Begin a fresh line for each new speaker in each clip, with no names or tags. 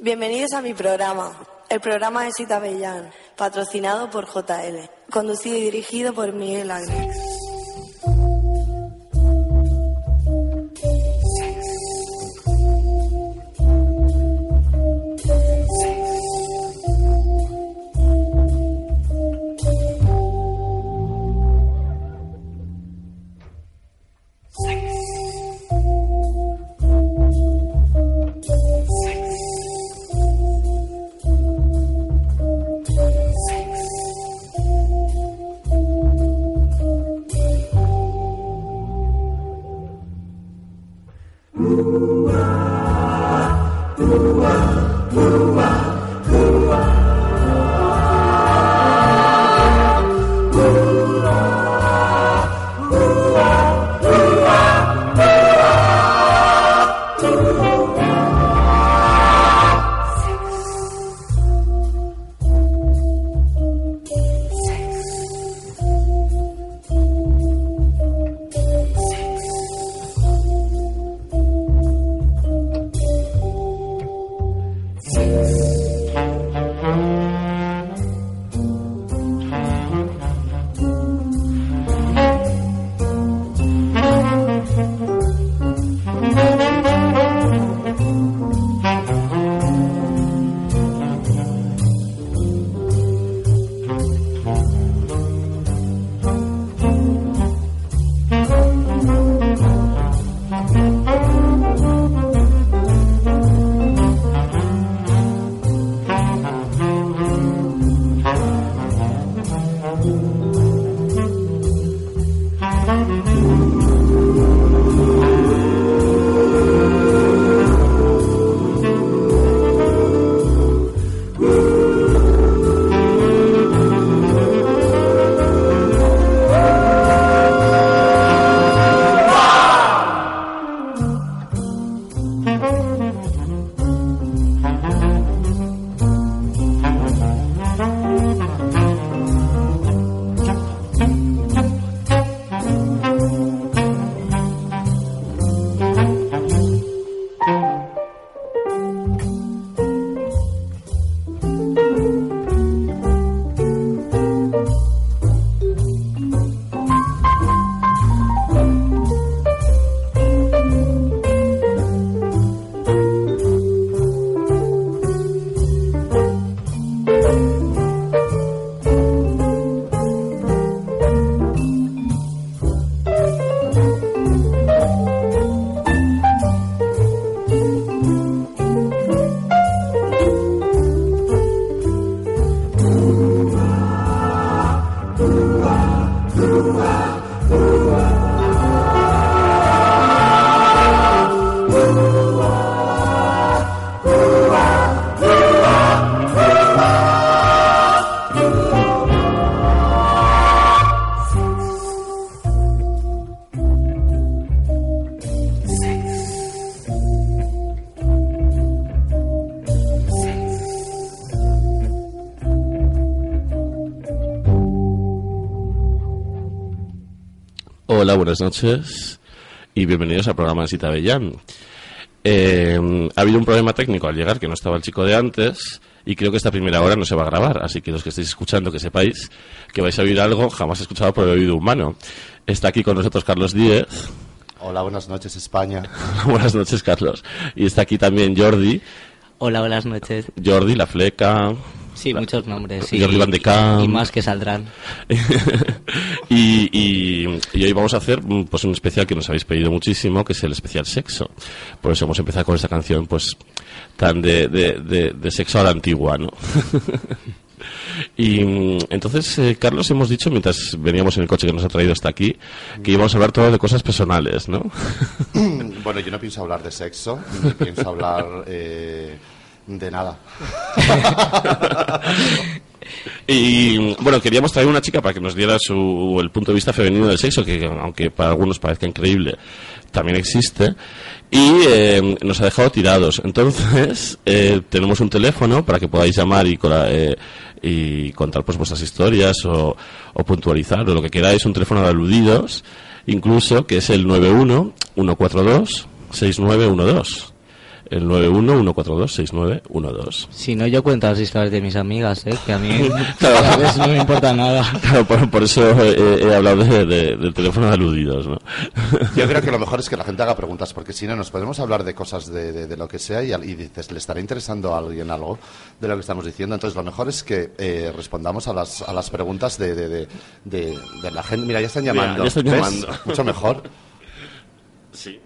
Bienvenidos a mi programa, el programa de Cita Bellán, patrocinado por JL, conducido y dirigido por Miguel Ángel.
Hola, buenas noches y bienvenidos al programa de Cita Bellán. Eh, ha habido un problema técnico al llegar que no estaba el chico de antes y creo que esta primera hora no se va a grabar, así que los que estéis escuchando que sepáis que vais a oír algo jamás escuchado por el oído humano. Está aquí con nosotros Carlos Díez.
Hola, buenas noches España.
buenas noches Carlos. Y está aquí también Jordi.
Hola, buenas noches.
Jordi, la fleca.
Sí, muchos nombres. Sí,
Jordi Van de Camp.
Y más que saldrán.
y, y, y, hoy vamos a hacer pues un especial que nos habéis pedido muchísimo, que es el especial sexo. Por eso hemos empezado con esta canción, pues, tan de, de, de, de sexo a la antigua, ¿no? Y entonces, eh, Carlos, hemos dicho mientras veníamos en el coche que nos ha traído hasta aquí que íbamos a hablar todo de cosas personales, ¿no?
bueno, yo no pienso hablar de sexo, pienso hablar eh, De nada.
Y bueno, queríamos traer una chica para que nos diera su, el punto de vista femenino del sexo, que aunque para algunos parezca increíble, también existe. Y eh, nos ha dejado tirados. Entonces, eh, tenemos un teléfono para que podáis llamar y, eh, y contar pues vuestras historias o, o puntualizar o lo que queráis. Un teléfono de aludidos, incluso, que es el 91 142 6912. El 91-142-6912.
Si no, yo cuento las historias de mis amigas, ¿eh? Que a mí
Claro.
a veces no me importa nada.
Claro, por, por eso he, he hablado de- de- del teléfono de aludidos, ¿no?
Yo creo que lo mejor es que la gente haga preguntas, porque si no, nos podemos hablar de cosas de, de- de lo que sea y, y dices, ¿le estará interesando a alguien algo de lo que estamos diciendo? Entonces, lo mejor es que eh, respondamos a las, a las preguntas de, de, de- de- de la gente. Mira, ya están
Mira,
llamando.
ya están llamando.
Mucho mejor.
Sí.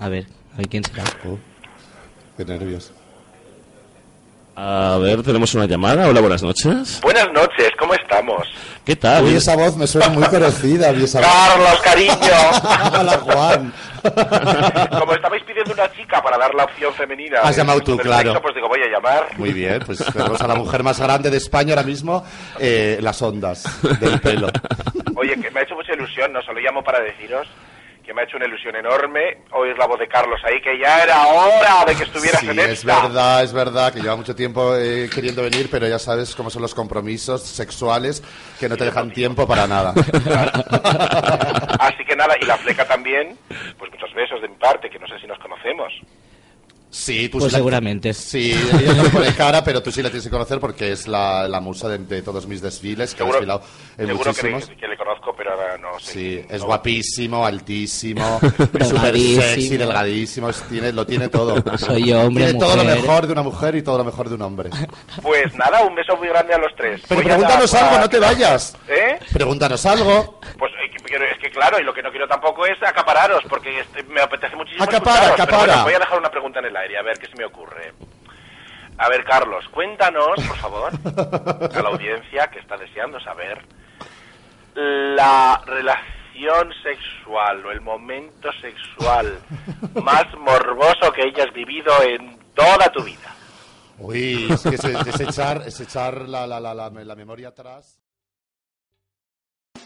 A ver, a ver quién será.
Uh, qué nervios.
A ver, tenemos una llamada. Hola, buenas noches.
Buenas noches, ¿cómo estamos?
¿Qué tal?
Uy, esa voz me suena muy conocida. esa.
Carlos, cariño.
Hola, Juan.
Como estabais pidiendo una chica para dar la opción femenina.
Has llamado tú, claro.
sexo, pues digo, voy a llamar.
Muy bien, pues tenemos a la mujer más grande de España ahora mismo, eh, las ondas del pelo.
Oye, que me ha hecho mucha ilusión, no solo llamo para deciros que me ha hecho una ilusión enorme oír la voz de Carlos ahí, que ya era hora de que estuvieras
Sí,
en
es
esta.
verdad, es verdad que lleva mucho tiempo eh, queriendo venir, pero ya sabes cómo son los compromisos sexuales que no te dejan tiempo para nada.
Así que nada, y la fleca también, pues muchos besos de mi parte, que no sé si nos conocemos.
Sí, tú
Pues
sí la-
seguramente.
Sí, ella no pone cara, pero tú sí la tienes que conocer porque es la, la musa de, de todos mis desfiles, que ha
Seguro,
desfilado en
seguro que,
muchísimos.
le- que le conozco, pero ahora no sé.
Sí, es
No-
guapísimo, altísimo, súper
Delgadísimo.
sexy, delgadísimo, es- tiene, lo tiene todo.
Soy yo, hombre,
Tiene todo lo mejor de una mujer y todo lo mejor de un hombre.
Pues nada, un beso muy grande a los tres.
Pero
Voy
pregúntanos
dar-
algo, no te vayas.
¿Eh?
Pregúntanos algo.
Pues es que claro, y lo que no quiero tampoco es acapararos, porque este, me apetece muchísimo
Acapara,
escucharos, pero
acapara.
bueno, voy a dejar una pregunta en el aire, a ver qué se me ocurre. A ver, Carlos, cuéntanos, por favor, a la audiencia que está deseando saber la relación sexual o el momento sexual más morboso que hayas vivido en toda tu vida.
Uy, es que es, es echar, es echar la, la, la, la, la memoria atrás.